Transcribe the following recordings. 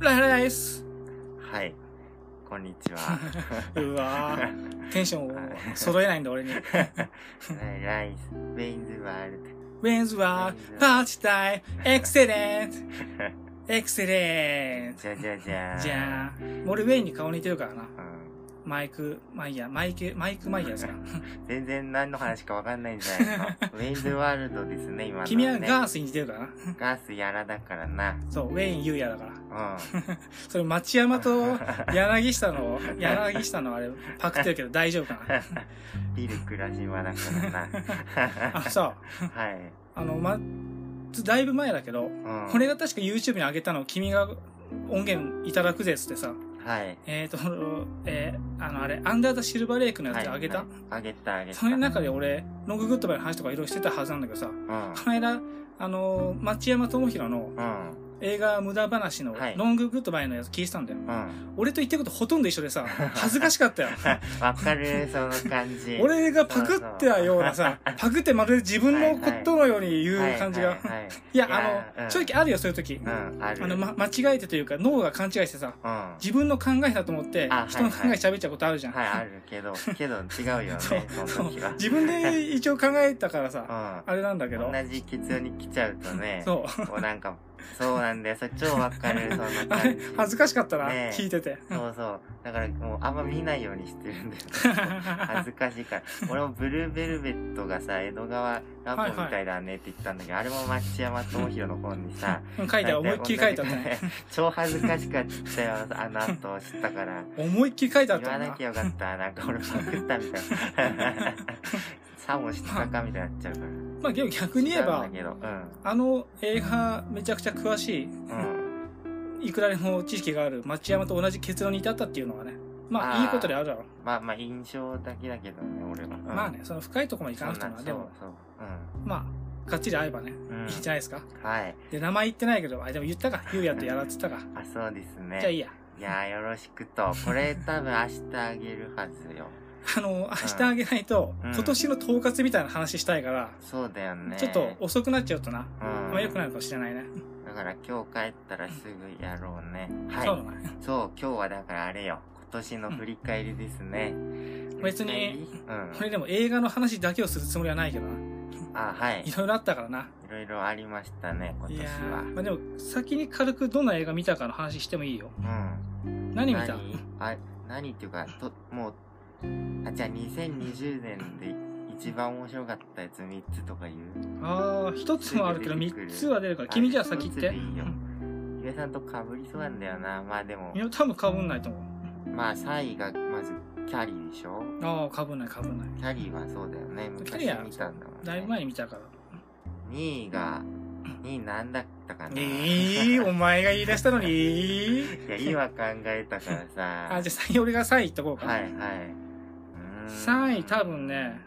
ライライスはい。こんにちは。うわーテンションを揃えないんだ俺に。ライス、ウェインズワールウェンズはパーチタイエクセレントド。エクセレントじゃじゃじゃー。じゃあ、俺ウェインに顔似てるからな。うん。マイク、マイヤー、マイク、マイクマイヤーですか。全然何の話かわかんないんじゃないですか。ウェインズワールドですね、今の、ね。君はガースに似てるからな。ガースやらだからな。そう、ウェインユーヤだから。うん。それ町山と柳下の、柳下のあれパクってるけど大丈夫かな？ビル倉島だからな。あのさ、はい。あの、ま、だいぶ前だけど、うん。これが確か YouTube に上げたのを君が音源いただくぜっつってさ、はい。えっ、ー、と、えー、あのあれ、アンダーザシルバーレイクのやつはいあげた、はいあげたあげた。それの中で俺、ロンググッドバイの話とかいろいろしてたはずなんだけどさ、うん。この間、あのー、町山智博のうん。映画無駄話のはいロンググッドバイのやつ聞いてたんだよ。うん。俺と言ってることほとんど一緒でさ、恥ずかしかったよ。わかる、その感じ。俺がパクってたようなさ、パクってまるで自分のことのように言う感じが。はいはいはいいや、あの、うん正直あるよ、そういう時。うん、あの、ま、間違えてというか、脳が勘違いしてさ、うん。自分の考えだと思ってあ、人の考え喋っちゃうことあるじゃん。はい、あるけど、けど違うよね、そうその時は。自分で一応考えたからさ、うあれなんだけどん。。同じ結論に来ちゃうとね、そうなんか、そうなんだよ、それ超わかる、そのあれ感じ。、恥ずかしかったな、ねえ聞いてて。そうそう。だからもうあんま見ないようにしてるんだよ。恥ずかしいから。俺もブルーベルベットがさ、江戸川乱歩みたいだねって言ったんだけど、あれも町山智博の本にさ、うん書いてある、思いっきり書いてあったね。超恥ずかしかったよ、あの後知ったから。思いっきり書いてあっ言わなき。ゃよかった。なんか俺パクったみたいな。さも知ったかみたいになっちゃうから。まあ、逆に言えば違うんあの映画めちゃくちゃ詳しい、うん。うん。いくらでも知識がある町山と同じ結論に至ったっていうのはね、まあいいことであるだろまあまあ印象だけだけどね、俺は。うんう。まあね、その深いところまでいかなくてもでも、まあ、がっちり会えばね。いいんじゃないですか。はい。で、名前言ってないけど、あ、でも言ったか、ゆうやとやらって言ったか。あ、そうですね。じゃあいいや。いやーよろしくと。これ多分明日あげるはずよ。あの、明日あげないと、うん今年の統括みたいな話したいから、そうだよね。ちょっと遅くなっちゃうとな、うん。まあ良くないのかもしれないね。だから今日帰ったらすぐやろうね。はい。そうだね。そう、今日はだからあれよ。今年の振り返りですね。別に振り。これでも映画の話だけをするつもりはないけどな。あ、はい。いろいろあったからな。いろいろありましたね、今年は。ーまあでも、先に軽くどんな映画見たかの話してもいいよ。うん。何見た？あ、何っていうか、と、もう、あ、じゃあ2020年で一番面白かったやつ3つとか言う？ああ、一つもあるけどすぐ出てくる三つは出るから、君じゃあ先言って。いいよゆえさんと被りそうなんだよな。まあでもい、や、多分かぶんないと思う。まあ3位がまずキャリーでしょ？ああ、かぶんないかぶんない。キャリーはそうだよね。昔見たんだもんね。だいぶ前に見たから。2位が、2位なんだったかな？ええー、お前が言い出したのに。いや、今考えたからさ。あ、じゃあ先俺が3位言っとこうか。はいはい。うーん3位多分ね、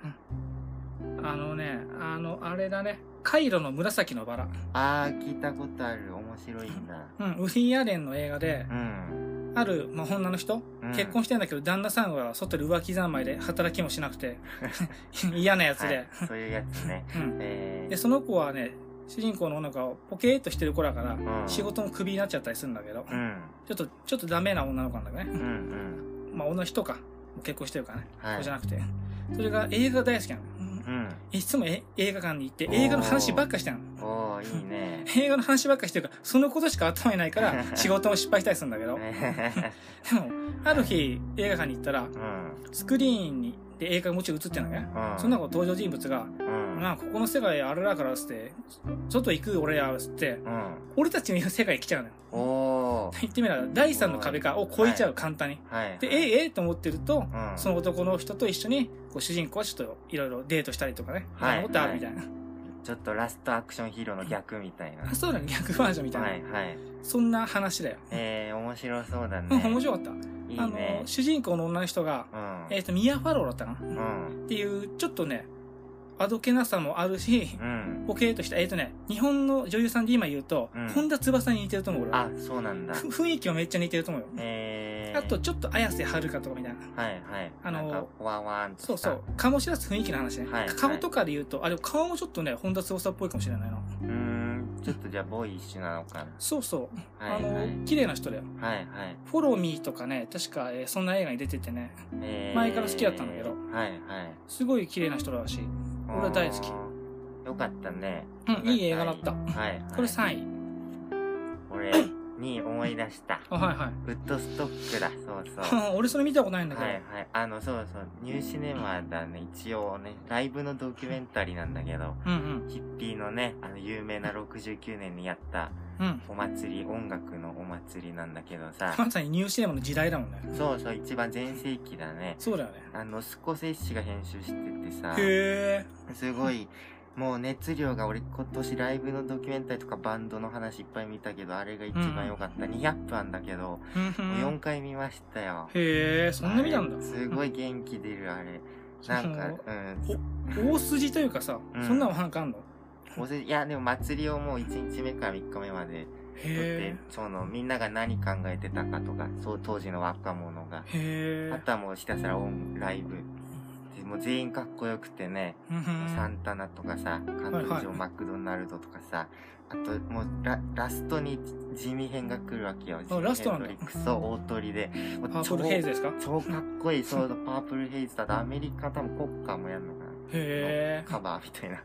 あのね、あの、あれだね。カイロの紫のバラ。あー、聞いたことある。面白いんだ。うん、ウィン・アレンの映画で、うん。ある、まあ、女の人、うん結婚してんだけど、旦那さんは外で浮気三昧で働きもしなくて、嫌なやつで、はい、そういうやつね。うん。えで、その子はね、主人公の女の子はポケーっとしてる子だから、ー、うん。仕事もクビになっちゃったりするんだけど、うん。ちょっと、ちょっとダメな女の子なんだけどね。うんうん。まあ、女の人か。結婚してるからね。はい子じゃなくて。それが映画大好きなの。うん。いつもえ映画館に行って映画の話ばっかしてんの。おー、いいね。映画の話ばっかしてるから、そのことしか頭にないから、仕事も失敗したりするんだけど。でも、ある日、映画館に行ったら、うん。スクリーンに、で映画がもちろん映ってるのね。うん。その中登場人物が、うん。なあ、ここの世界あれだからっつって、外行く俺らっつって、うん。俺たちの世界に来ちゃうのよ。言ってみれば、第三の壁かを越えちゃう、簡単に。はい。で、ええ、ええと思ってると、うん。その男の人と一緒に、こう主人公はちょっといろいろデートしたりとかね、はいことあるみたいな。ちょっとラストアクションヒーローの逆みたいな。あそうだね、逆バージョンみたいな。はいはい。そんな話だよ。えー、面白そうだうん、ね。面白かった。いいあねの、。主人公の女の人が、うん。えっ、と、ミア・ファローだったかな？っうん。ていう、ちょっとね、あどけなさもあるし、うん。ボケーっとした、えっ、とね、日本の女優さんで今言うと、うん本田翼に似てると思う、俺は。あ、そうなんだ。ふ雰囲気はめっちゃ似てると思うよ。えー。あと、ちょっと綾瀬はるかとかみたいな。はいはい。あのわわーんそうそう。醸し出す雰囲気の話ね。はい顔とかで言うと、あれ、顔もちょっとね、本田翼っぽいかもしれないな。うーん。ちょっとじゃあボーイッシュなのかなそうそう。はいあの、はい綺麗な人だよ。はいはいフォローミーとかね、確か、えーそんな映画に出ててね、えー前から好きだったんだけどはいはいすごい綺麗な人らしい。俺は大好き。よかったね。うん、いい映画だった。はい。はいこれ3位。俺に思い出した。あ、はいはい。フットストックだ。そうそう。俺それ見たことないんだけど。はいはい。あのそうそう。ニューシネマだね。一応ねライブのドキュメンタリーなんだけど。うんうん。ヒッピーのねあの有名な69年にやったうん。お祭り音楽のお祭りなんだけどさ まさにニューシネマの時代だもんね。そうそう一番全盛期だねそうだよね。あのスコセッシが編集しててさへすごいもう熱量が俺今年ライブのドキュメンタリーとかバンドの話いっぱい見たけどあれが一番良かった、200分だけどえ。うんもう4うん。回見ましたよへえ、そんな見たんだあれ。すごい元気出るあれなんかうん大筋というかさ、うんそんなのなんかあんの？おせ いやでも祭りをもう1日目から3日目までへ撮ってえ。そのみんなが何考えてたかとかそう当時の若者が。あとはもうひたすら音ライブでもう全員かっこよくてねサンタナとかさ、関東はいはい上マクドナルドとかさ、あともうララストに地味編が来るわけよ。ラストなんだクスそう大鳥で。パープルヘイズですか？へ超超かっこいい。そう、パープルヘイズだとアメリカ多分国歌もやるのかカバーみたいな。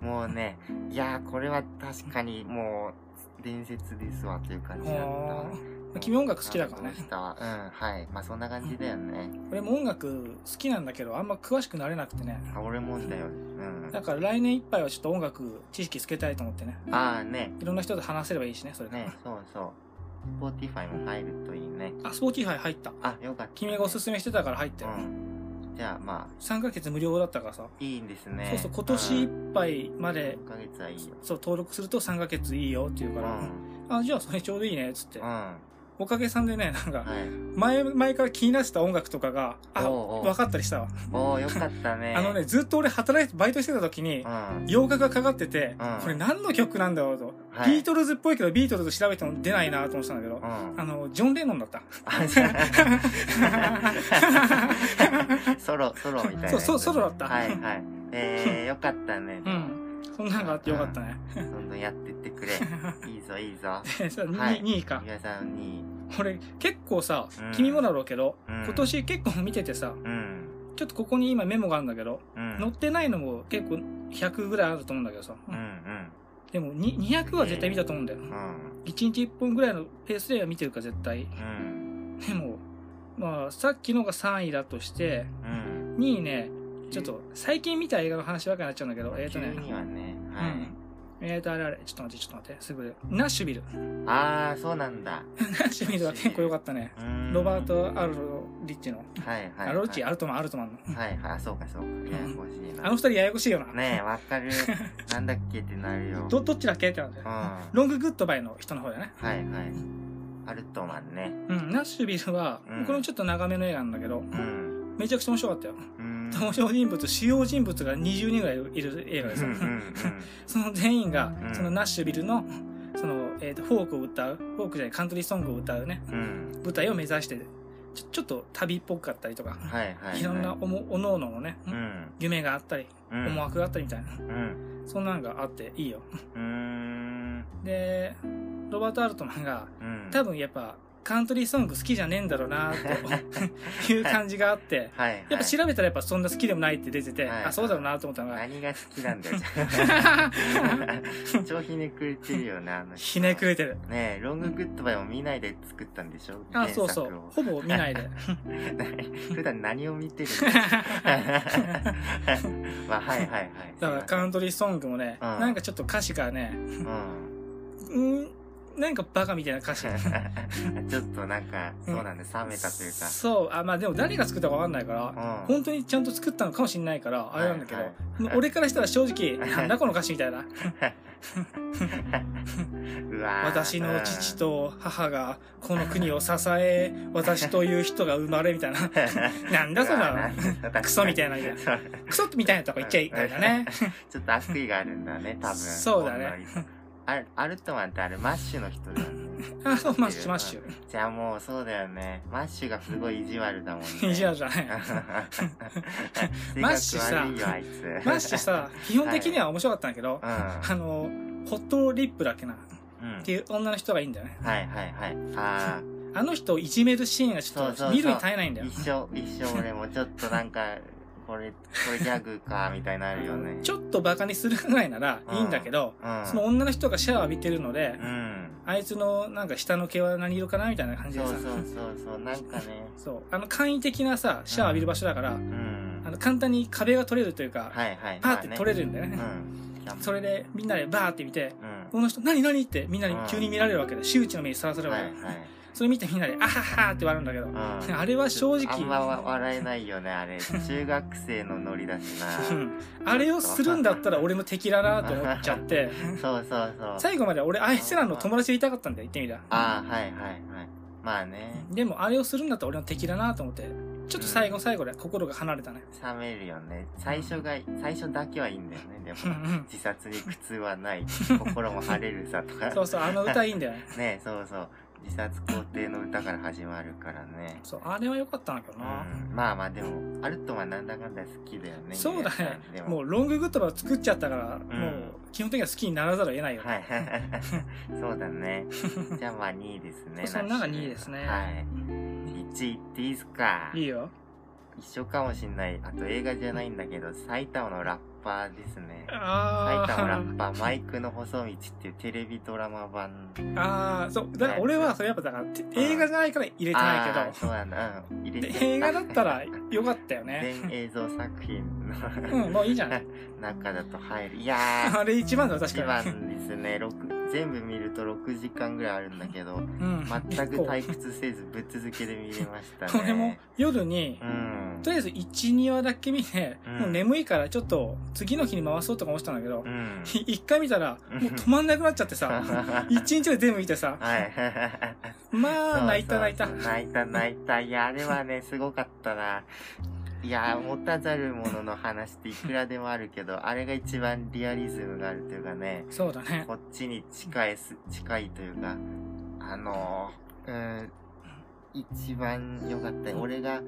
もうね、いやーこれは確かにもう伝説ですわという感じだったわ。君音楽好きだからねうん、はい。まあそんな感じだよね。俺も音楽好きなんだけど、あんま詳しくなれなくてね。あ俺もんだよ。うん。だから来年いっぱいはちょっと音楽知識つけたいと思ってね。ああね。いろんな人と話せればいいしね、それで。ね、そうそう。Spotify も入るといいね。あ、 Spotify 入った。あ、よかった、君がおすすめしてたから入ったよ。うん。じゃあま3ヶ月無料だったからさ。あ、いいんですね。そうそう、今年いっぱいまで、1ヶ月はいいよ。そう、登録すると3ヶ月いいよって言ううん。から、あ、じゃあそれちょうどいいね、つってうん。。はおかげさんでね、なんか、い。前、前から気になってた音楽とかが、あ、分かったりしたわ。おー、よかったね。あのね、ずっと俺働いて、バイトしてた時にう、ん。洋楽がかかってて、うんこれ何の曲なんだろうと。はいビートルズっぽいけど、ビートルズ調べても出ないなと思ってたんだけど、うん。あの、ジョン・レノンだった。ソロ、ソロみたいなそうソロだったはいはい。えー、よかったね。うん。そんなのがあってよかったね。どんどんやってってくれ。いいぞ、いいぞ。はい2位か。皆さんに。俺、結構さうん、君もだろうけど、うん今年結構見ててさ、うん。ちょっとここに今メモがあるんだけど、うん。載ってないのも結構100ぐらいあると思うんだけどさ。うんうん。でもに200は絶対見たと思うんだよ。うん。1日1本ぐらいのペースでは見てるから絶対。うん。でも、まあ、さっきのが3位だとして、うん。2位ね、ちょっと最近見た映画の話ばっかりになっちゃうんだけど、えっ、とね、急にはね。うはい。ん。えっ、と、あれあれ、ちょっと待って、ちょっと待って、すぐ、ナッシュビル。ああ、そうなんだ。ナッシュビルは結構良かったね。ロバート・アルロリッチの。はいはい。アルロリッチ、アルトマン、アルトマンの。はいはい、そうかそうか。ややこしいな。あの二人ややこしいよな。ねえ、わかる。なんだっけってなるよ。ど、どっちだっけってなってうん。。はロンググッドバイの人の方だね。いはい。アルトマンね。うん、ナッシュビルはうん、これもちょっと長めの映画なんだけど、うん。めちゃくちゃ面白かったよ。うーん。登場人物、主要人物が20人ぐらいいる映画ですようん。う んその全員がう、んそのナッシュビルの、その、えっ、と、フォークを歌う、フォークじゃない、カントリーソングを歌うね、うん。うん。舞台を目指して、ちょちょっと旅っぽかったりとか、はいはいはい。いろんなおも、おのおののね、うん。夢があったり、うん。思惑があったりみたいな、うん。そんなのがあっていいよ。で、ロバート・アルトマンが、うん。多分やっぱ、カントリーソング好きじゃねえんだろうなという感じがあって、はいはい。やっぱ調べたらやっぱそんな好きでもないって出てて、はいあ、そうだろうなと思ったのが、何が好きなんだよ。超ひねくれてるよな、あの人ひねくれてる。ねえ、ロンググッドバイを見ないで作ったんでしょ？あ、そうそう。ほぼ見ないで。う。普段何を見てるの？まあ、はいはいはい。だからカントリーソングもね、うんなんかちょっと歌詞がね、うん。うん、なんかバカみたいな歌詞。ちょっとなんか、そうなんだ、冷めたというか。そう、あ、まあでも誰が作ったかわかんないから、うん本当にちゃんと作ったのかもしれないから、あれなんだけど、はいはい俺からしたら正直、なんだこの歌詞みたいな。私の父と母がこの国を支え、私という人が生まれみたいな。なんだそんなの。クソみたいなクソみたいなとこ言っちゃいたいだね。ちょっと悪意があるんだね、多分。そうだねあれアルトマンってあれ、マッシュの人だよね。あ、そう、マッシュ、マッシュ。じゃあもうそうだよね。マッシュがすごい意地悪だもんね。意地悪じゃない。性 マッシュさ。マッシュさ、基本的には面白かったんだけど、うん。あの、ホットリップだっけな？うんっていう女の人がいいんだよね。はいはいはいああの人をいじめるシーンがちょっと見るに耐えないんだあよ。一緒一緒俺もちょっとなんかこれこれギャグかみたいになるよね。ちょっとバカにするぐらいならいいんだけど、うん。その女の人がシャワー浴びてるので、うん。あいつのなんか下の毛は何色かなみたいな感じでさ。そうそうそうそう。なんかね。そう。あの簡易的なさ、シャワー浴びる場所だから、うん。あの簡単に壁が取れるというか、はいはいパーって取れるるんだよね。うん。それでみんなでバーって見て、うん。この人何何ってみんなに急に見られるわけで、周知の目にさらされるわけで、はいはいそれ見てみんなで、あははって笑うんだけど、うん。あれは正直。あんまわ笑えないよねあれ。中学生のノリだしな。うん。あれをするんだったら俺の敵だなと思っちゃって、そうそうそう。最後まで俺あいつらの友達でいたかったんだよ、言ってみたら。ああはいはいはい。まあね。でもあれをするんだったら俺の敵だなと思って、ちょっと最後の最後で心が離れたね。冷めるよね。最初が最初だけはいいんだよね。でも自殺に苦痛はない。心も晴れるさとか。そうそう、あの歌いいんだよね。ねそうそう自殺肯定の歌から始まるからね。そう、あれは良かったんだけどな。うん。まあまあでもアルトはなんだかんだ好きだよねそうだね。も。うロンググッドバーを作っちゃったから、もう基本的には好きにならざるを得ないよね。はいそうだね。じゃあまあ2位ですねその中2位ですね。はい。1位いっていいですか？いいよ。一緒かもしんない。あと映画じゃないんだけど埼玉のラッパーですね。あ埼玉ラッー。パーマイクの細道っていうテレビドラマ版。あー、そう。だから俺はそれやっぱだから、て映画じゃないから入れてないあーそうなんだ。うん入けど、れてで映画だったらよかったよね。全映像作品うん、のもういいじゃん。中だと入る。いやー。あれ一番だ、確一かに。番ですね。六全部見ると6時間ぐらいあるんだけどうん。全く退屈せずぶっ続けで見れましたね。これも夜にう、ん。とりあえず1、2話だけ見て、うん。もう眠いからちょっと次の日に回そうとか思ってたんだけどう、ん。一回見たら、もう止まんなくなっちゃってさ、一日で全部見てさ、はい。まあ、泣いた泣いた。泣いた泣いた。いやあれはねすごかったないや持たざる者の話っていくらでもあるけど あれが一番リアリズムがあるというかねそうだね。こっちに近いす近いというかあのうん一番良かった。俺が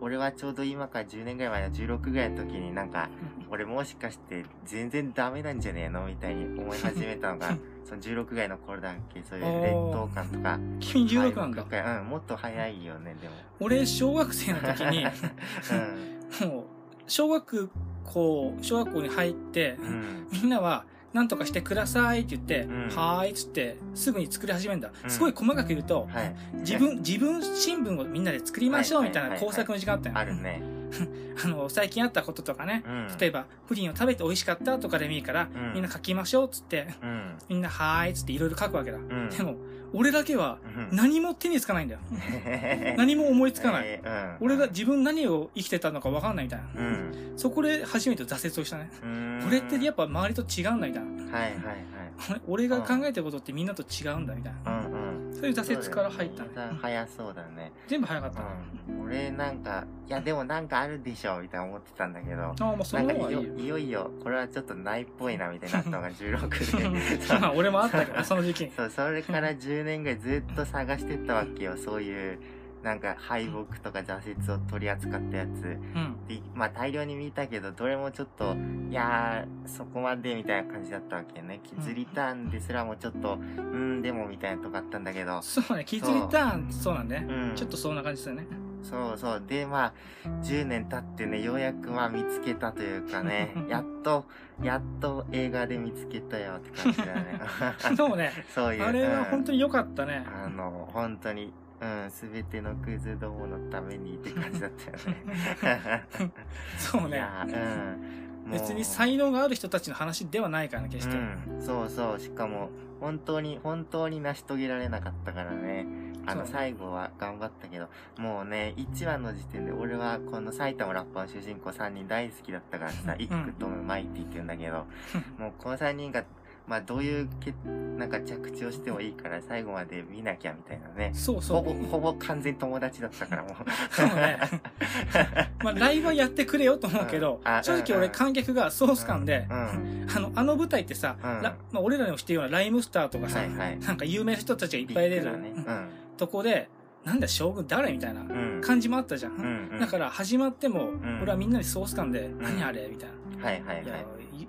俺はちょうど今から10年ぐらい前の16ぐらいの時になんか俺もしかして全然ダメなんじゃねえの？みたいに思い始めたのが その16ぐらいの頃だっけそういう劣等感とか君16なんだうんもっと早いよねでも。俺、小学生の時に、うん。もう、小学校、小学校に入って、うん。みんなは、なんとかしてくださいって言って、うん。はーいっつって、すぐに作り始めるんだ。うん。すごい細かく言うと、はい。自分、自分新聞をみんなで作りましょうみたいはいはいはいはいな工作の時間あったよ、あるね あの、最近あったこととかね。うん例えば、プリンを食べて美味しかったとかでもいいから、うんみんな書きましょうっつって、うんみんなはーいっつっていろいろ書くわけだ。うんでも、俺だけはうん何も手につかないんだよ。何も思いつかない。俺が自分何を生きてたのか分かんないみたいな。うんそこで初めて挫折をしたね。うんこれってやっぱ周りと違うんだみたいな。はいはいはい 俺が考えてることってみんなと違うんだみたいな。うんうんそういう挫折から入ったね。ね早そうだね全部早かったな。うん俺なんかいやでもなんかあるでしょみたいな思ってたんだけどああ、もうそいいよ。いよこれはちょっとないっぽいなみたいになったのが16で 俺もあったけど、その時期に。そうそれから10年ぐらいずっと探してったわけよそういうなんか敗北とか挫折を取り扱ったやつ。うん。でまあ大量に見たけどどれもちょっといやーそこまでみたいな感じだったわけね。キッズリターンですらもちょっとうんでもみたいなとこあったんだけど。そうね、キッズリターン、そうなんね。う。ん。ちょっとそんな感じですよね。そうそう。でまあ10年経ってねようやくまあ見つけたというかね やっとやっと映画で見つけたよって感じだね。そうね、そういうあれは本当に、に良かったね。うんあの本当にうん、すべてのクズどものためにって感じだったよね。そうね。うん。もう別に才能がある人たちの話ではないからね、決して。うん、そうそうしかも本当に本当に成し遂げられなかったからねあのそう最後は頑張ったけどもうね1話の時点で俺はこの埼玉ラッパーの主人公3人大好きだったからさ、うんイックトムマイティって言うんだけど もうこの3人がまあどういうけなんか着地をしてもいいから最後まで見なきゃみたいなね。そうそう。ほぼほぼ完全友達だったからもう。そうね。まあ、ライブはやってくれよと思うけどうん。あ、正直俺観客が総スカンでう、んあの、あの舞台ってさ、うん。ラまあ、俺らにも知ってるようなライムスターとかさ、はいはい。なんか有名な人たちがいっぱい出る、ね。とこで、なんだ将軍誰みたいな感じもあったじゃん。うんうん。だから始まっても、ん。俺はみんなにソース感で、ん。何あれみたいな。はいはいはい。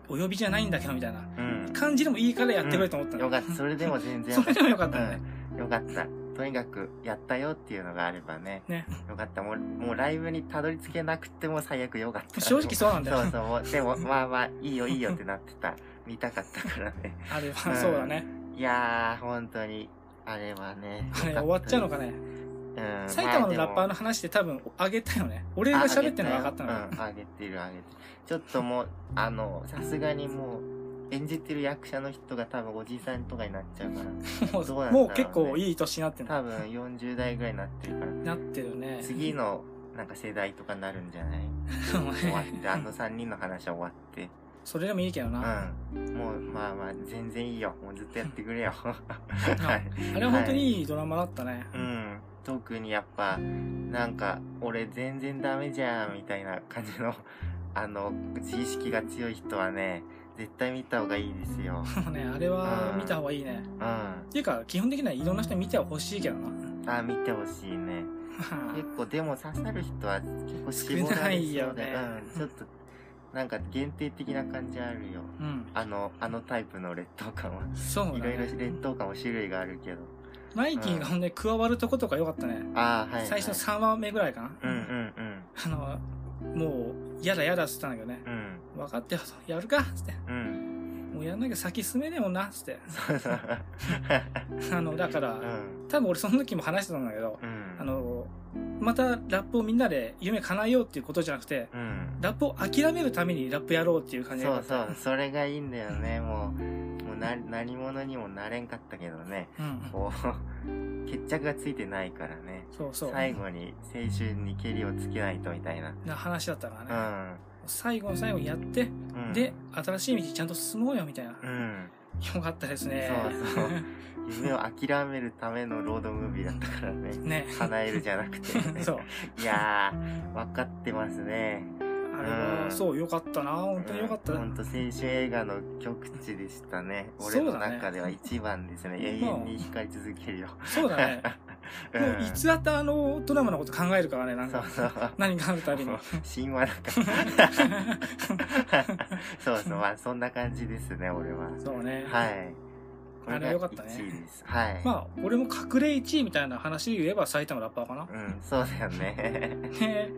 お呼びじゃないんだけどみたいな。うん。感じでもいいからやってくれと思ったの、よかった。それでも全然。それでもよかったね、うん。よかった。とにかくやったよっていうのがあればね。ね。よかった。もうもうライブにたどり着けなくても最悪よかった。正直そうなんだよ。そうそう。でもまあまあいいよいいよってなってた。見たかったからね。あれはそうだね、いやー本当にあれはねあれ終わっちゃうのかねうん。埼玉のラッパーのの話で多分あげたよね。俺が喋ってるのが分かったのかうん、あげてるあげてる。ちょっともうあのさすがにもう演じてる役者の人が多分おじさんとかになっちゃうから。もうどうなんだろうね。もう結構いい年になってる。多分40代ぐらいになってるから。なってるね。次のなんか世代とかになるんじゃない？終わってあの3人の話は終わってそれでもいいけどな、うん。もうまあまあ全然いいよ。もうずっとやってくれよ。はい。あれは本当にい。いドラマだったね、うん。特にやっぱなんか俺全然ダメじゃんみたいな感じの あの自意識が強い人はね絶対見た方がいいですよ。ねあれは見た方がいいね、うん。っていうか基本的にはいろんな人に見てほしいけどな。あ見てほしいね。ま あ結構でも刺さる人は結構絞少なられそうでいよね。うん、ちょっとなんか限定的な感じあるよ。うん。あのあのタイプの劣等感は。そうだいろいろね劣等感も種類があるけど。マイキーがほんで加わるとことか良かったね、ああはい、はい、最初の3話目ぐらいかな、うんうんうん。あのもうやだやだっつったんだけどね。うん。分かってよやるかっつって。うん。もうやんなきゃ先進めねえもんなっつって。そうそう。あのだから、うん。多分俺その時も話してたんだけど、うんまたラップをみんなで夢叶えようっていうことじゃなくてうん。ラップを諦めるためにラップやろうっていう感じ。でそうそうそれがいいんだよね。もうもうな何者にもなれんかったけどね。うん。こう決着がついてないからね。そうそう。最後に青春にけりをつけないとみたいな。な話だったかうらね、ん。最後の最後にやって、うん。で新しい道ちゃんと進もうよみたいな、うんよかったですね。そうそう。夢を諦めるためのロードムービーだったからね。ね。叶えるじゃなくて、ね、そう。いやー分かってますね。あれは、うん。そうよかったな。本当によかった、本当青春映画の極致でしたね。俺の中では一番ですね。永遠に光り続けるよ、そうだね。う んもういつだってあのドラマのこと考えるからねなんか。何があるたびに。神話だから。そうそう。まあそんな感じですね俺は。そうね、はい。こあれがよかったね。1位です。はい、まあ俺も隠れ1位みたいな話で言えば埼玉ラッパーかな。うんそうだよね。ね。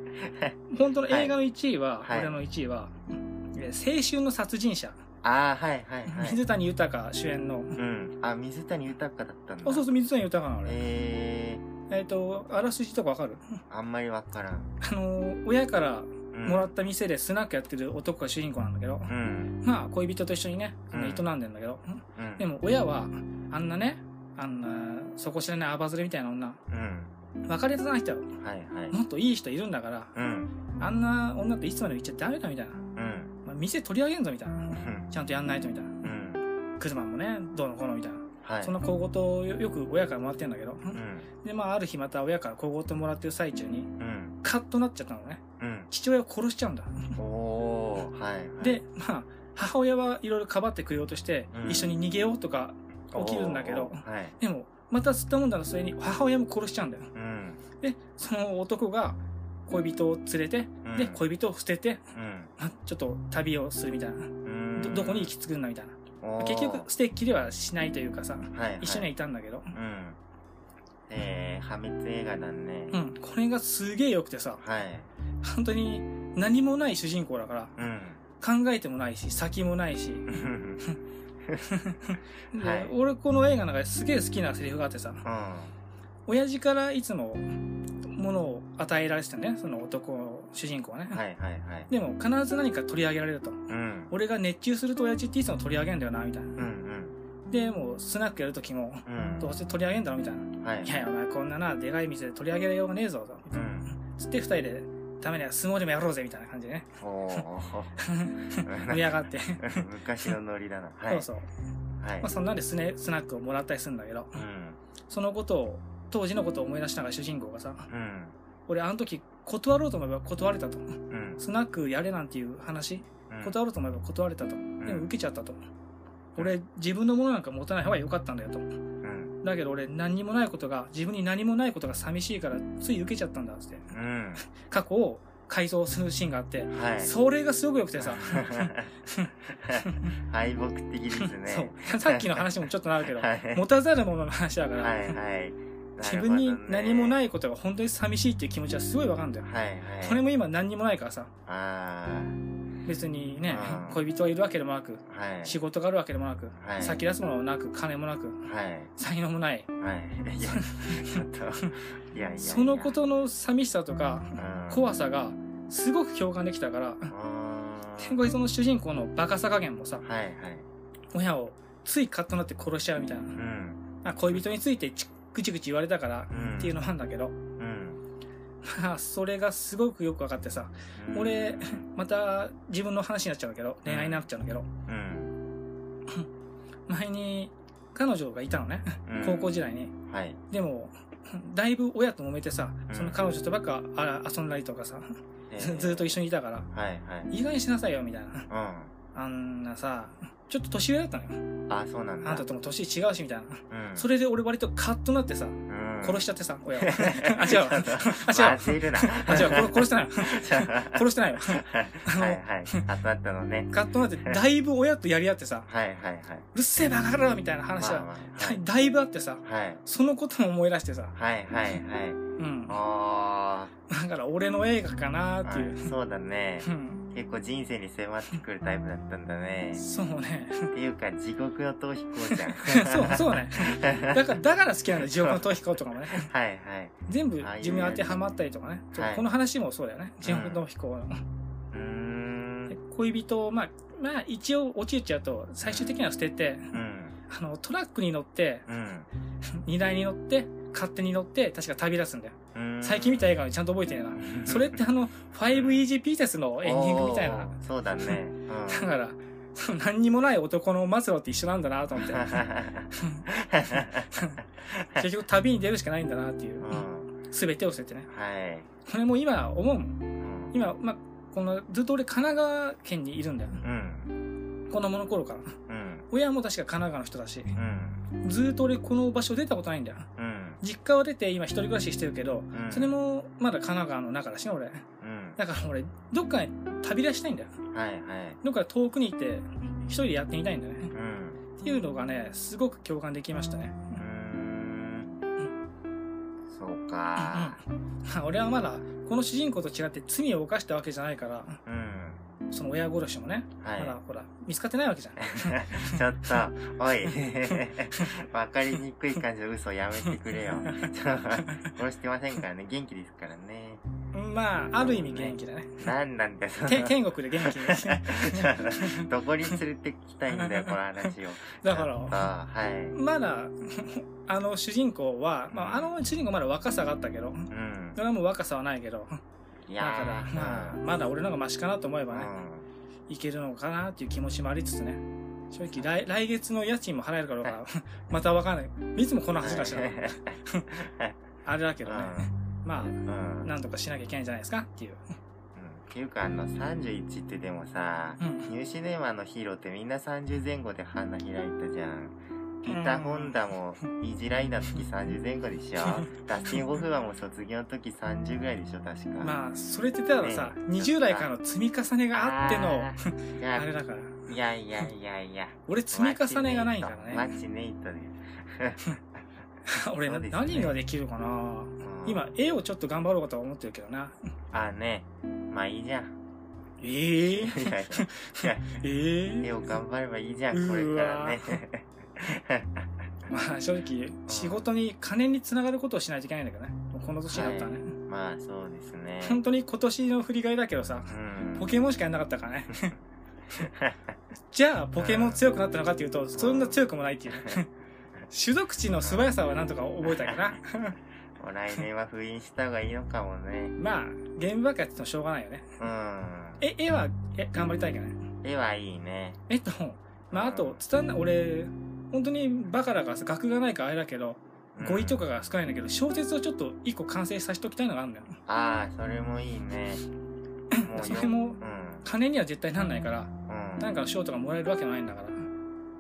本当の映画の1位は、はい。俺の1位は、えー青春の殺人者、ああはいはいはい。水谷豊主演の、うん。あ水谷豊だったんだ。あそうそう水谷豊なの俺ええっ、とあらすじとかわかる？ー、あんまりわからん、あのー親からうん、もらった店でスナックやってる男が主人公なんだけど、うん。まあ恋人と一緒にねうん。営んでんだけど、うん。でも親はあんなねあんな底知らないアバズレみたいな女うん。別れたない人よ。はいはい。もっといい人いるんだからうん。あんな女っていつまでも言っちゃダメだみたいな、うん。まあ、店取り上げんぞみたいな。うん。ちゃんとやんないとみたいな。うん。車もねどうのこうのみたいなはい。そんな小言をよよく親からもらってんだけど、うん。でまあある日また親から小言もらってる最中にうん。カッとなっちゃったのね。うん。父親を殺しちゃうんだ。おおはいはい。でまあ母親はいろいろかばってくれようとして、うん。一緒に逃げようとか起きるんだけどはい。でもまた吸ったもんだの末に母親も殺しちゃうんだよ。うん。でその男が恋人を連れて、うん。で恋人を捨ててうん。まあちょっと旅をするみたいな。うん。どどこに行き着くんだみたいな結局捨てっきりはしないというかさはいはい。一緒にはいたんだけど、うん。えー、破滅映画だね。うん、これがすげえ良くてさはい。本当に何もない主人公だからうん。考えてもないし先もないし、はい。俺この映画の中ですげえ好きなセリフがあってさ親父からいつもものを与えられてたねその男主人公はね、はいはいはい。でも必ず何か取り上げられると。うん。俺が熱中すると親父っていつも取り上げんだよなみたいな。うんうん。でもうスナックやる時もうん。どうせ取り上げんだろみたいな。はい。いやいやお前こんななでかい店で取り上げようがねえぞと。うん。つって二人でためには相撲でもやろうぜみたいな感じでね。おお盛り上がって。昔のノリだな。はい。そうそう、はい。まあ、そんなんでスネスナックをもらったりするんだけど。うん。そのことを当時のことを思い出しながら主人公がさうん俺あの時断ろうと思えば断れたとう。ん。スナックやれなんていう話？うん。断ろうと思えば断れたとん。でも受けちゃったと俺自分のものなんか持たない方が良かったんだよとう。ん。だけど俺何にもないことが自分に何もないことが寂しいからつい受けちゃったんだっつって。うん。過去を改造するシーンがあって、はい。それがすごく良くてさ、敗北的ですね。そう。さっきの話もちょっとなるけど、はい。持たざるものの話だから、はいはい。自分に何もい。ないことが本当に寂しいっていう気持ちはすごいわかるんだよ。はいはい。これも今何にもないからさ、あ別にねうん、恋人がいるわけでもなく、あ。はい。仕事があるわけでもなく、はい先立つものもなく、金もなく、はい。才能もない。はい。いや、ちょっと、いやいやいや。そのことの寂しさとか、うん、怖さが、すごく共感できたから。天国その主人公のバカさ加減もさ、はいはい。親をついカッとなって殺しちゃうみたいな。うん。まあ恋人についてちぐちぐち言われたからうんっていうのもあるんだけど、うん。まあ、それがすごくよく分かってさ、うん俺、また自分の話になっちゃうんだけど、恋愛になっちゃうんだけど、うん。前に彼女がいたのね、うん高校時代に。はい。でも、だいぶ親と揉めてさ、うんその彼女とばっかあ遊んだりとかさ、えずずっと一緒にいたから、はいはい。いい加減にしなさいよ、みたいな。うあんなさ、ちょっと年上だったのよ。ん。あ、そうなんだ。あんたとも年違うし、みたいな。うん。それで俺割とカッとなってさ、うん殺しちゃってさ、親を。あ、違うわ。あ、違うわ。混ぜるな。あ、違う、殺殺してないわ。殺してないわ。はいはい。あったあったのね。カッとなって、だいぶ親とやり合ってさ、はいはいはい。うっせえバカ野郎みたいな話は、だいぶあってさ、はい。そのことも思い出してさ、はいはいはい。うん。あだから俺の映画かなあ、ーっていう。そうだね。うん。結構人生に迫ってくるタイプだったんだね。そうね。っていうか、地獄の逃避行じゃん。そう、そうね。だから、だから好きなんだよ、地獄の逃避行とかもね。はいはい。全部自分に当てはまったりとかね。はいこの話もそうだよね。地獄の逃避行の。うーん。恋人を、まあ、まあ、一応落ちちゃうと、最終的には捨てて、うん。あの、トラックに乗って、うん荷台に乗って、勝手に乗って、確か旅立つんだよ。うん。最近見た映画にちゃんと覚えてるな。それってあの、5 Easy Pieces のエンディングみたいなそうだね。うん。だから、何にもない男の末路って一緒なんだなと思って。結局旅に出るしかないんだなっていうう。ん。すべてを捨ててね。はい。これも今思うもん。うん。今、まあ、この、ずっと俺神奈川県にいるんだよ。うん。子供の頃から。うん。親も確か神奈川の人だし、うん。ずっと俺この場所出たことないんだよ。うん。実家は出て今一人暮らししてるけど、うんそれもまだ神奈川の中だしね、俺。うん。だから俺、どっかに旅立ちたいんだよ。はいはい。どっか遠くに行って、一人でやってみたいんだよね。うん。っていうのがね、すごく共感できましたね。うーん。そうか。まあ俺はまだ、この主人公と違って罪を犯したわけじゃないから、うん。その親殺しもね、はいまだほら、見つかってないわけじゃん。ちょっと、おい。わかりにくい感じの嘘やめてくれよ。殺してませんからね。元気ですからね。まあ、ある意味元気だね。なんなんだよ、天国で元気に。どこに連れてきたいんだよ、この話を。だからはい。まだ、あの主人公は、まあ、あの主人公まだ若さがあったけど、うん。それはもう若さはないけど、いだから、ーまあ、まだ俺の方がマシかなと思えばね、ういけるのかなっていう気持ちもありつつね。正直来、来月の家賃も払えるかどうか、またわかんない。いつもこのん。話だしな。あれだけどね。まあ。なんとかしなきゃいけないんじゃないですかっていう。っていうかあの31ってでもさ、うんニューシネマのヒーローってみんな30前後で花開いたじゃん。ピーター・ホンダもイージーライダーの時30前後でしょ ダスティン・ホフマンも卒業の時30ぐらいでしょ確か。まあ、それって言ったらさ、ね20代からの積み重ねがあっての、あれだから。いやいやいやいや。俺積み重ねがないからね。マッチネイトで。俺、ね何ができるかなうん今、絵をちょっと頑張ろうかとは思ってるけどな。あね。まあいいじゃん。ええいやいやいやええ絵を頑張ればいいじゃん、これからね。まあ正直、仕事に金につながることをしないといけないんだけどね。もうこの年になったらね。まあそうですね。本当に今年の振り返りだけどさ、うん。ポケモンしかやんなかったからね。じゃあ、ポケモン強くなったのかっていうと、そんな強くもないっていう。種族値の素早さはなんとか覚えたけどな。もう来年は封印した方がいいのかもね。まあ、ゲームばっかやっててもしょうがないよね。うん。え、絵は、え、頑張りたいけどね。絵はいいね。えっと、まあ、あと、伝わんない、俺、本当にバカだからさ、学がないからあれだけど、うん語彙とかが少ないんだけど、小説をちょっと一個完成させておきたいのがあるんだよ。ああ、それもいいね。それもうん。金には絶対なんないから、うん。なんかの賞とかもらえるわけないんだから。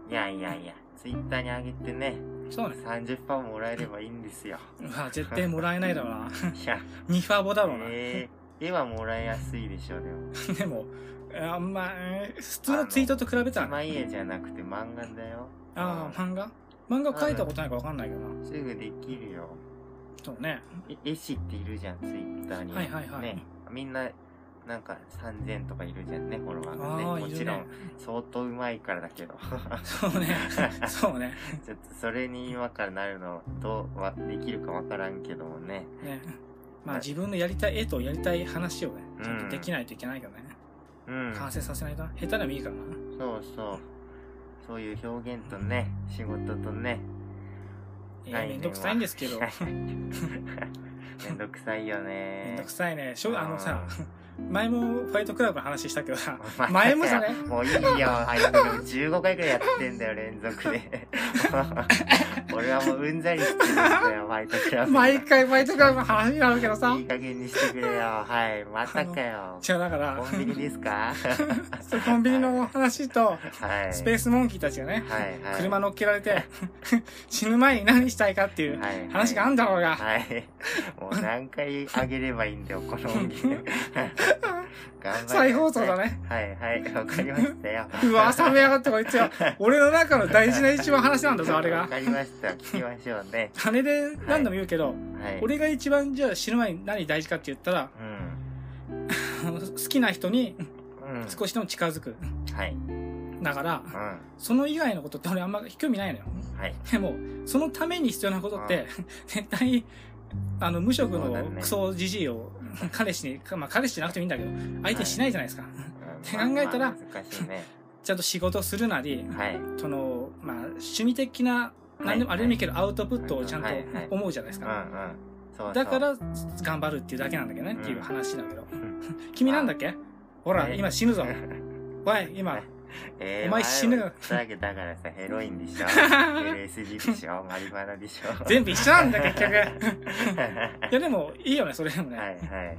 いやいやいや、ツイッターに上げてね、そうね。30%もらえればいいんですよ。まあ、絶対もらえないだろうな。いや、ニファボだろうな。え絵はもらいやすいでしょでも でもあんまえー普通のツイートと比べた一ら枚絵じゃなくて漫画だよああ漫画？漫画描いたことないか分かんないけどな。すぐできるよ。そうね。え絵師っているじゃんツイッターに。はいはいはい。ね。みんななんか3000とかいるじゃんねフォロワーあがねね。もちろん相当うまいからだけど。そうね。そうね。ちょっとそれに今からなるのどうはできるかわからんけどもね。ね。まあ自分のやりたい絵とやりたい話をねうん。ちゃんとできないといけないからね、うん。完成させないとな。下手でもいいからな。そうそうそういう表現とね仕事とねえーめんどくさいんですけど。めんどくさいよね。めんどくさいね。しょあのさう前もファイトクラブの話したけどさ 前もじゃねもういいよ、はい、15回くらいやってんだよ、連続で。俺はもううんざりしてるんだよ、ファイトクラブ。毎回ファイトクラブの話になるけどさいい加減にしてくれよ。はい、またかよ。違うだからコンビニですか？コンビニの話とはい。スペースモンキーたちがねはい、はい。車乗っけられて死ぬ前に何したいかっていうはい話があんだろうがはい。もう何回あげればいいんだよ、この音源。再放送だね。はい、はい、わかりましたよ。うわ冷めやがってこいつよ 俺の中の大事な一番話なんだぞあれがわかりました。聞きましょうね。金で何度も言うけど、はい。俺が一番じゃあ死ぬ前に何大事かって言ったらうん。好きな人にうん。少しでも近づくはい。だからうん。その以外のことって俺あんま興味ないのよはい。でもそのために必要なことって絶対あの無職のクソじじいを彼氏にまあ彼氏じゃなくてもいいんだけど相手にしないじゃないですか、って考えたら。ちゃんと仕事するなりはい。そのまあ趣味的な何でもあれでもいいけどアウトプットをちゃんと思うじゃないですか。だか、ら頑張るっていうだけなんだけどね、っていう話だけど。うん。君なんだっけ？ほらえ今死ぬぞ。おい今えー、お前死ぬよだけだからさ、ヘロインでしょ ?LSD でしょ？マリファナでしょ？全部一緒なんだ結局 いはやでもいいよねそれでもね、いはい。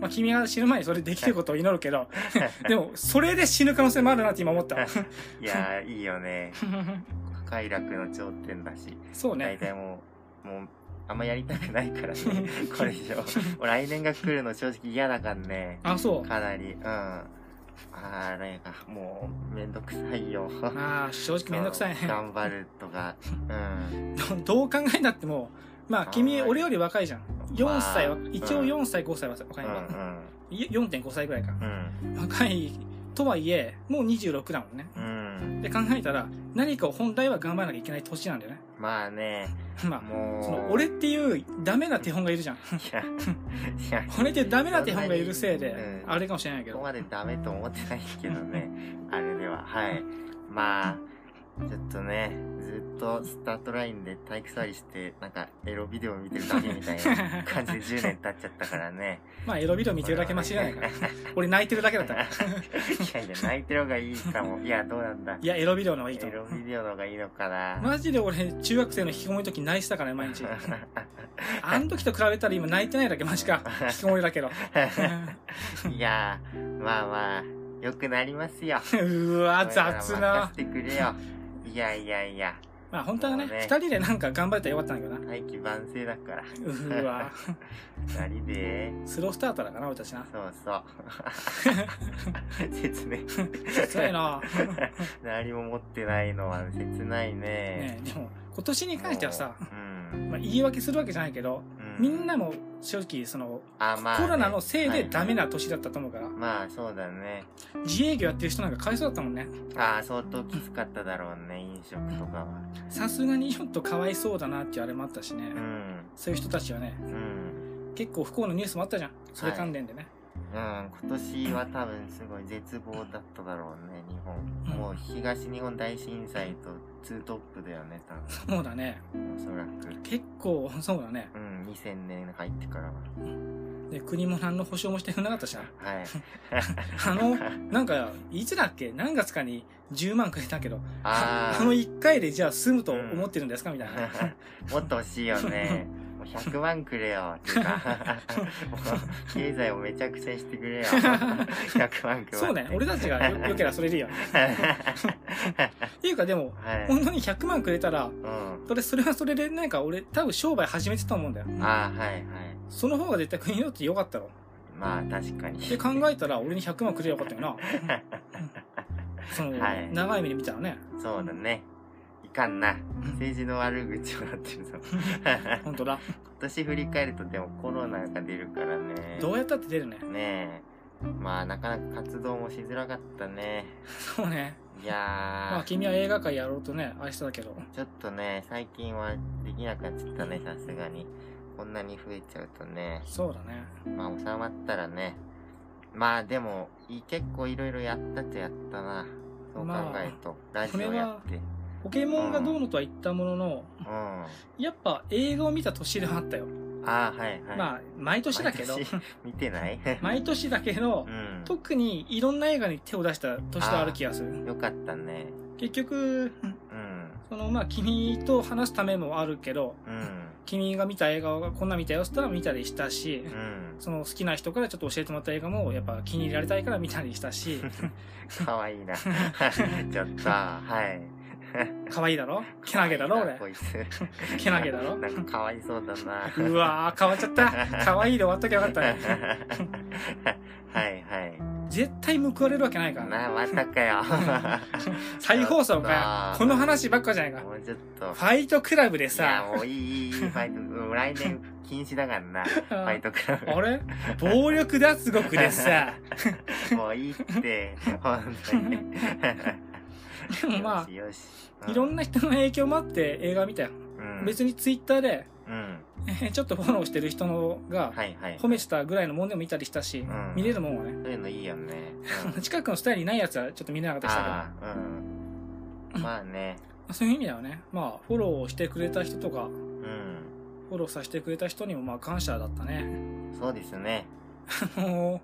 まあ、君が死ぬ前にそれできることを祈るけど でもそれで死ぬ可能性もあるなって今思ったいやー、いいよね。快楽の頂点だし。そうね大体もう、もう、あんまやりたくないからね。これ以上。俺来年が来るの正直嫌だからね。あそうかなり、うん。あれが、もう、めんどくさいよ。まあ正直めんどくさいね 頑張るとか、うん。ど どう考えたってもまあ君俺より若いじゃん4歳はまあ一応うん4歳5歳は若いの、い4.5歳ぐらいかうん。うん。若いとはいえもう26だもんねうん。で考えたら何かを本来は頑張らなきゃいけない年なんだよねまあね、まあもう。その俺っていうダメな手本がいるじゃんいや、いや、俺ってダメな手本がいるせいでうんあれかもしれないけどここまでダメと思ってないけどね。あれでは。はい。まあ、ちょっとね、とスタートラインで体育座りして、なんかエロビデオ見てるだけみたいな感じで10年経っちゃったからね。まあエロビデオ見てるだけマシじゃないから俺泣いてるだけだったから いやいや、泣いてる方がいいかも。いや、どうなんだ。いやエロビデオの方がいいとエ思うロビデオの方がいいのかな。マジで俺中学生の引きこもりの時泣いてたからね毎日 あの時と比べたら今泣いてないだけマジか引きこもりだけどいやー、まあまあ、良くなりますよ。うわ雑な任せてくれよ。いやいやいや、まあ本当はねもうね二人でなんか頑張れたらよかったんだけどな大器晩成だから。うわ二人で、スロースターターだからな俺たちなそうそう。切ね。辛いな何も持ってないのは切ないね。ねでも今年に関してはさ、うん。まあ、言い訳するわけじゃないけどうんみんなも正直そのあ、まあね、コロナのせいでダメな。な年だったと思うからまあそうだね。自営業やってる人なんかかわいそうだったもんねああ、相当きつかっただろうね、飲食とかは。さすがにちょっとかわいそうだなってあれもあったしね、うん。そういう人たちはねうん。結構不幸なニュースもあったじゃんそれ関連でね、うん、今年は多分すごい絶望だっただろうね、日本。もう東日本大震災とツートップだよね、多そうだね分。おそらく。結構そうだねうん、2000年入ってからは。で国も何の保証もしてくれなかったしなはい。あのなんかいつだっけ？何月かに10万くれたけどああの1回でじゃあ済むと思ってるんですか？みたいなあ。もっと欲しいよね。もう100万くれよ。っていうか、も う経済をめちゃくちゃにしてくれよ。100万くれ。そうね俺たちがよよければそれでいいよっていうかでもはい。本当に100万くれたらうん。それそれはそれでなんか俺多分商売始めてたと思うんだよああ、はいはい。その方が絶対国にとって良かったろまあ確かに。で考えたら俺に100万くれよかったよな。その、はい長い目で見たらね。そうだね。いかんな。政治の悪口をなってるぞ。本当だ。今年振り返るとでもコロナが出るからね。どうやったって出るね？ねえ。まあなかなか活動もしづらかったね。そうね。いやー。まあ君は映画界やろうとね、愛しただけど。ちょっとね、最近はできなくなっちゃったね、さすがに。こんなに増えちゃうとね。そうだね。まあ収まったらね。まあでも、い結構いろいろやったっちゃやったな。そう考えると。ラジオやって。ポケモンがどうのとは言ったものの、やっぱ映画を見た年ではあったよ。あー、はいはい。まあ、毎年だけど見てない？毎年だけどう、ん。特にいろんな映画に手を出した年である気がする。よかったね。結局、うん。そのまあ君と話すためもあるけど、うん。君が見た映画がこんな見たよって言ったら見たりしたし、うん。その好きな人からちょっと教えてもらった映画もやっぱ気に入られたいから見たりしたし、かわいいな。ちょっと、はい。可愛いだろ？けなげだろ？俺こ。いつ。けなげだろ？なんかかわいそうだな。うわー、変わっちゃった。可愛いで終わっときゃよかったね。はいはい。絶対報われるわけないからな。な、またかよ。再放送かよ。とこの話ばっかじゃないか。もうちょっと。ファイトクラブでいや、さ、もういい、ファイト。もう来年禁止だからな。ファイトクラブ。あれ？暴力脱獄でさ、もういいって、本当に。でもま。あ、いろんな人の影響もあって映画見たよ。うん、別にツイッターで、ちょっとフォローしてる人のが。褒めてたぐらいのもんでも見たりしたし、ん見れるもんはね。そういうのいいよね。うん 近くのスタイルにないやつはちょっと見れなかったりしたけどああ、うん。まあね。そういう意味ではね、まあ、フォローしてくれた人とか、うん。フォローさせてくれた人にもまあ感謝だったね。そうですね。も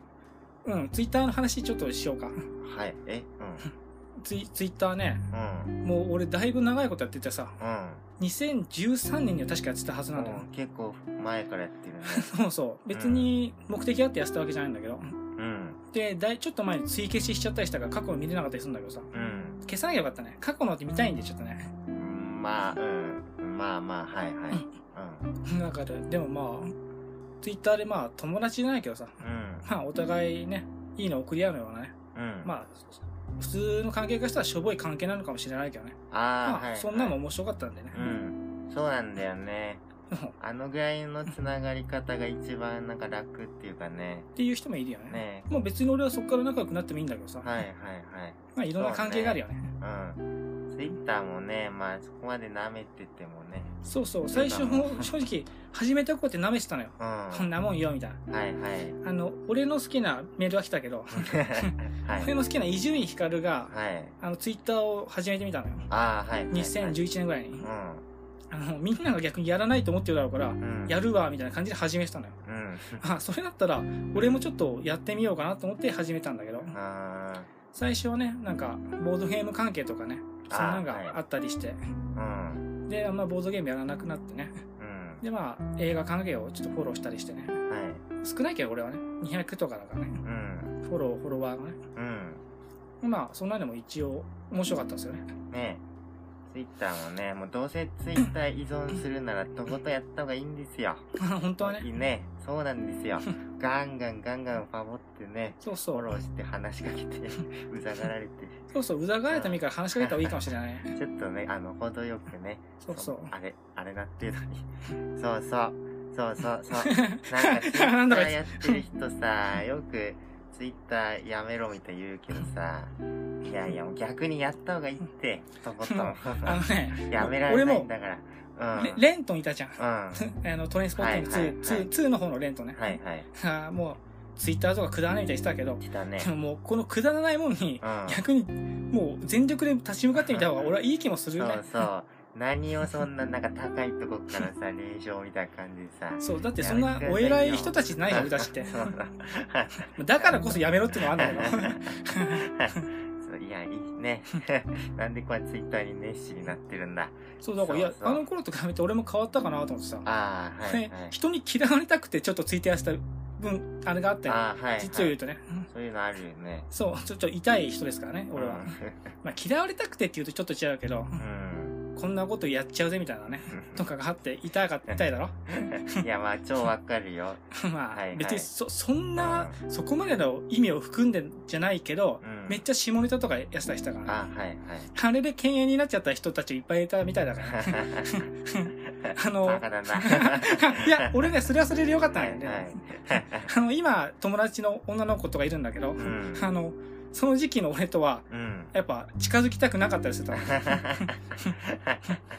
う、うん、ツイッターの話ちょっとしようか。はい。え？ツイツイッターね、うん。うん。もう俺だいぶ長いことやっててさ、うん。2013年には確かやってたはずなんだよ。うん結構前からやってるね。そうそう。別に目的あってやってたわけじゃないんだけど。うん。で、だいちょっと前に追消ししちゃったりしたから過去の見れなかったりするんだけどさ。うん。消さなきゃよかったね。過去のって見たいんでちょっとね。うんまあ、うん。まあまあ、はいはい。うん。だから、でもまあ、ツイッターでまあ友達じゃないけどさ、うん。まあお互いね、いいの送り合うようなね。うん。まあ、普通の関係からしたらしょぼい関係なのかもしれないけどね。ああ、まあ、はい。そんなのも面白かったんでね。うん。そうなんだよね。あのぐらいのつながり方が一番なんか楽っていうかね。っていう人もいるよね。ねもう別に俺はそこから仲良くなってもいいんだけどさ。はいはいはい。まあいろんな関係があるよね。うん。ツイッターもね、まあそこまで舐めててもね。そうそう。最初も正直、始めた子って舐めてたのよ。うん。こんなもんよ、みたいな。はいはい。あの、俺の好きなメールが来たけど、はい。俺の好きな伊集院光が、はい。あの、ツイッターを始めてみたのよ。ああ、はい。はい。2011年ぐらいにう。ん。あの、みんなが逆にやらないと思ってるだろうから、うん。やるわ、みたいな感じで始めてたのよ。うん。あ、それだったら、俺もちょっとやってみようかなと思って始めたんだけど、あ最初はね、なんか、ボードゲーム関係とかね、そんなのがあったりして、あ。うん。で、あんまボードゲームやらなくなってね。うん。で、まあ、映画関係をちょっとフォローしたりしてね。はい。少ないけど俺はね、200とかだからね、うん。フォロー、フォロワーがね。うん。まあ、そんなでも一応面白かったですよね。ねツイッターもね、もうどうせツイッター依存するならとことやった方がいいんですよ。本当はね。ね。そうなんですよ。ガンガンガンガンファボってね、そうそう。フォローして話しかけて、うざがられて。そうそう、うざがられた身から話しかけた方がいいかもしれないね。ちょっとね、あの、程よくね。そうそう。あれ、あれなってるのに。そうそう。そうそうそう。なんかツイッターやってる人さ、よくツイッターやめろみたいに言うけどさ、いやいや、もう逆にやった方がいいって、とことん。あのね、やめられ俺もないんだから。うん。レレントンいたじゃん。うん。は あの、トレインスポッティング2、はいはいはい2 2の方のレントンね。いはい。あーもう、ツイッターとかくだらないみたいにしてたけど、ねで。ももう、このくだらないもんに、うん。逆に、もう全力で立ち向かってみた方が俺はいい気もするねそう。そう。何をそんななんか高いとこからさ、連勝みたいな感じでさ。そう、だってそんなお偉い人たちじゃないよ、俺たちって。だ。だからこそやめろっていうのはあるんだけど。そういや、いいね。なんでこうツイッターに熱心になってるんだ。そう、だから、いやあの頃と比べて俺も変わったかなと思ってさ。ああ、はい、はいね。人に嫌われたくてちょっとツイッターやってた分、あれがあったよ。はい、はい。実を言うとね。うんそういうのあるよね。そう、ちょっと痛い人ですからね、俺は。まあ、嫌われたくてって言うとちょっと違うけど、うん。こんなことやっちゃうぜみたいなねとかがあって痛かったいだろ？いや、まあ、超わかるよ。まあ、はいはい別にそそんな、そこまでの意味を含んでんじゃないけど、うんめっちゃ下ネタとかやってたりしたから、あ、はいはい。あれで犬猿になっちゃった人たちいっぱいいたみたいだから、あの。いや、俺ね、それはそれでよかったんはいだよね。はい。あの、今、友達の女の子とかいるんだけど、うん。あの、その時期の俺とは、うん。やっぱ近づきたくなかったりすると、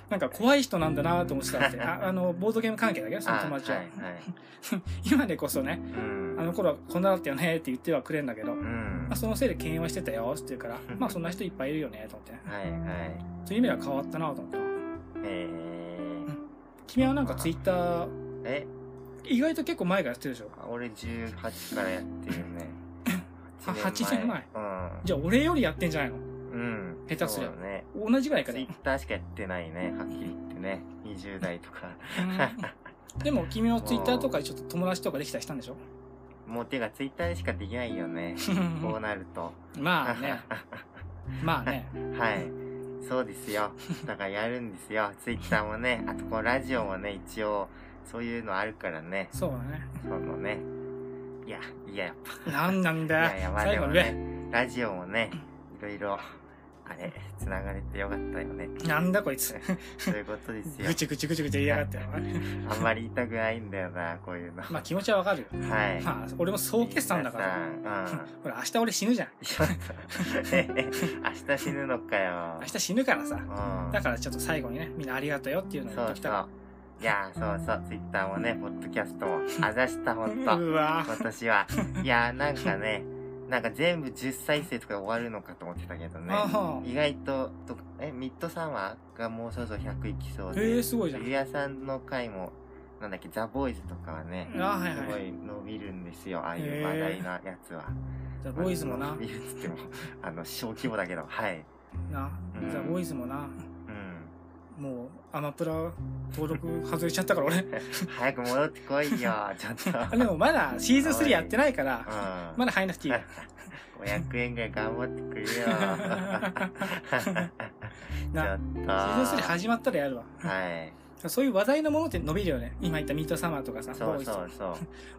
なんか怖い人なんだなと思ってたって、ああの、ボードゲーム関係だけ？ど、その友達は。あはいはい。今でこそね、うん。あの頃はこんなだったよねって言ってはくれんだけど、うんまあ、。そのせいで敬遠はしてたよって言うから、まあそんな人いっぱいいるよねと思ってね。はいはい。そういう意味では変わったなと思って。え君はなんかツイッター、ー、え、意外と結構前からやってるでしょ？俺18からやってるね。あ8年前うん。じゃあ俺よりやってんじゃないの？うん。下手すりゃそうだね。同じぐらいかねツイッ。ターしかやってないね。はっきり言ってね。20代とか。うんでも君はツイッターとかでちょっと友達とかできたりしたんでしょ？もうてかツイッターでしかできないよね。こうなると。まあね。まあね。はい。そうですよ。だからやるんですよ。ツイッターもね。あとこのラジオもね、一応、そういうのあるからね。そうだね。そのね。いや、いや、やっぱ。なんなんだよ いやいや、まあ最後にね。でもね、ラジオもね、いろいろ、あれ、繋がれてよかったよね。なんだこいつ。そういうことですよぐ。ちぐちぐちぐち言いやがってよ。あんまり言いたくないんだよな、こういうの。まあ気持ちはわかるよ。はい。まあ俺も総決算だから。ほら明日俺死ぬじゃん。明日死ぬのかよ。明日死ぬからさ。うん。だからちょっと最後にね、みんなありがとうよっていうのを言っときたかそうそう。いやー、そうそう、ツイッターもね、ポッドキャストも、あざした、ほんら。と。今年は。いやー、なんかね、なんか全部10再生とかで終わるのかと思ってたけどね。あ意外と、とえ、ミッドサマーがもうそろそろ100いきそうあ。で。ええ、すごいじゃん。ゆうやさんの回も、なんだっけ、ザ・ボーイズとかはね、あはいはいすごい伸びるんですよ、ああいう話題なやつは。ザ・ボーイズもな伸。びるっつっても、あの、小規模だけど、はい。なうん。ザ・ボーイズもな。うん。もう、アマプラ登録外れちゃったから俺。早く戻ってこいよ、ちょっと。あ でもまだシーズン3やってないから、うん。まだ入んなくていいよ。500円ぐらい頑張ってくれよ。な、と。シーズン3始まったらやるわ。はい。そういう話題のものって伸びるよね。今言ったミートサマーとかさ、そうそうそう。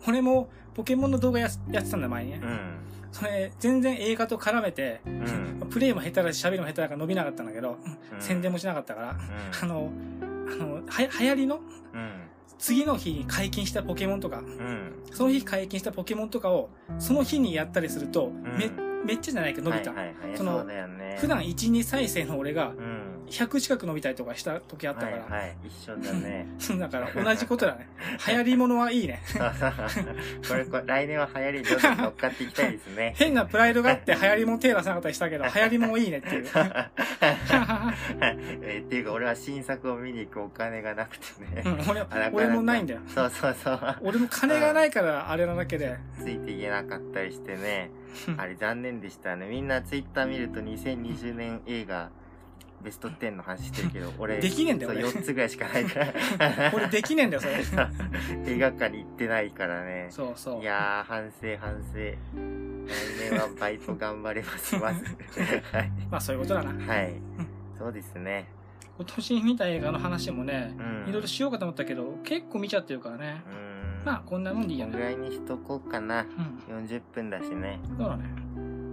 俺もポケモンの動画ややってたんだ前にね。うん。それ、全然映画と絡めて、うん。プレイも下手だし喋りも下手だから伸びなかったんだけど、うん宣伝もしなかったから、うんあの、あの、は、流行りのうん。次の日に解禁したポケモンとか、うん。その日解禁したポケモンとかを、その日にやったりすると、め、めっちゃじゃないけど伸びた。はいはいはい。そのね。普段1、2再生の俺がうん。100近く伸びたりとかした時あったから、はいはい。一緒だね。だから同じことだね。流行り物はいいね。そうそうこれこれ、来年は流行りに乗っかっていきたいですね。変なプライドがあって流行り物手出さなかったりしたけど、流行り物いいねっていう。えーっていうか、俺は新作を見に行くお金がなくてね。うん俺俺もないんだよ。そうそうそう。俺も金がないからあれなだけで。ついていけなかったりしてね。あれ残念でしたね。みんなツイッター見ると2020年映画ベスト10の話してるけど、俺、できねえんだよそう俺4つぐらいしかないから。俺できねえんだよ、それ。映画館に行ってないからね。そうそう。いやー、反省反省。来年はバイト頑張れます、まず。はい。まあそういうことだな。はい。そうですね。今年見た映画の話もね、うん。いろいろしようかと思ったけど、結構見ちゃってるからね。うん。まあこんなもんでいいやね。ぐらいにしとこうかな。うん。40分だしね。そうだね。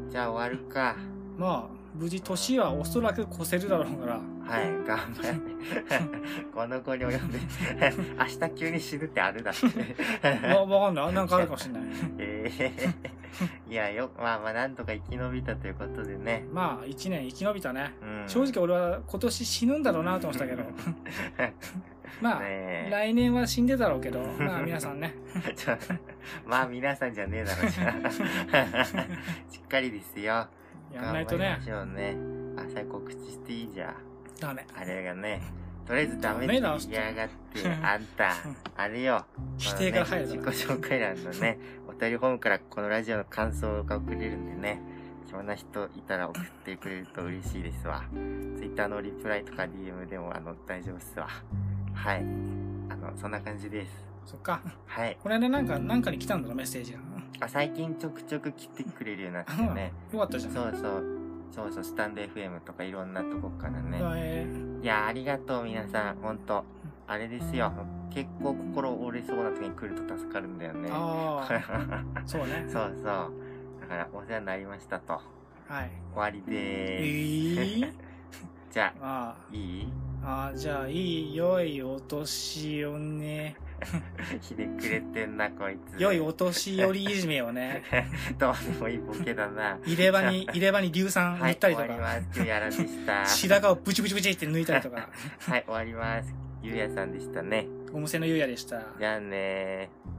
じゃあ終わるか。まあ、無事年はおそらく越せるだろうから。はい、頑張れ。この子に及んで、明日急に死ぬってあるだって。わ、わかんない。なんかあるかもしれない。ええいや、よ、まあまあ、なんとか生き延びたということでね。まあ、一年生き延びたね。うん、正直俺は今年死ぬんだろうなと思ってたけど。まあ、ね来年は死んでたろうけど、まあ皆さんね。まあ、皆さんじゃねえだろ、じゃあしっかりですよ。やんないとね頑張。りましょうね。あ、さ告知していいじゃん。ダメ。あれがね、とりあえずダメって言いやがって、あんた、あれよ。否定から入る自己。紹介欄のね、お便りフォームからこのラジオの感想が送れるんでね、そんな人いたら送ってくれると嬉しいですわ。Twitter のリプライとか DM でもあの大丈夫っすわ。はい。あの、そんな感じです。そっか。はい。これでなんか、なんかに来たんだろ、メッセージが。あ、最近ちょくちょく来てくれるようになってあね。よかったじゃん。そうそう。そうそう、スタンド FM とかいろんなとこからね。えいや、ありがとう、皆さん。ほんと。あれですよ。結構心折れそうな時に来ると助かるんだよね。ー、ああ、そうね。そうそう。だから、お世話になりましたと。はい。終わりでえーす。ー、じゃああ、いい？あ、ああ、じゃあ、いい、良いお年をね。ひねくれてんな、こいつ。良いお年寄りいじめをね。どうでもいいボケだな。入れ歯に、入れ歯に硫酸はい、塗ったりと終わりか、ます。ゆうやらでした。白髪をブチブチブチって抜いたりとか、はい、終わります。ゆうやさんでしたね。ゴム製の優也でした。じゃあねー。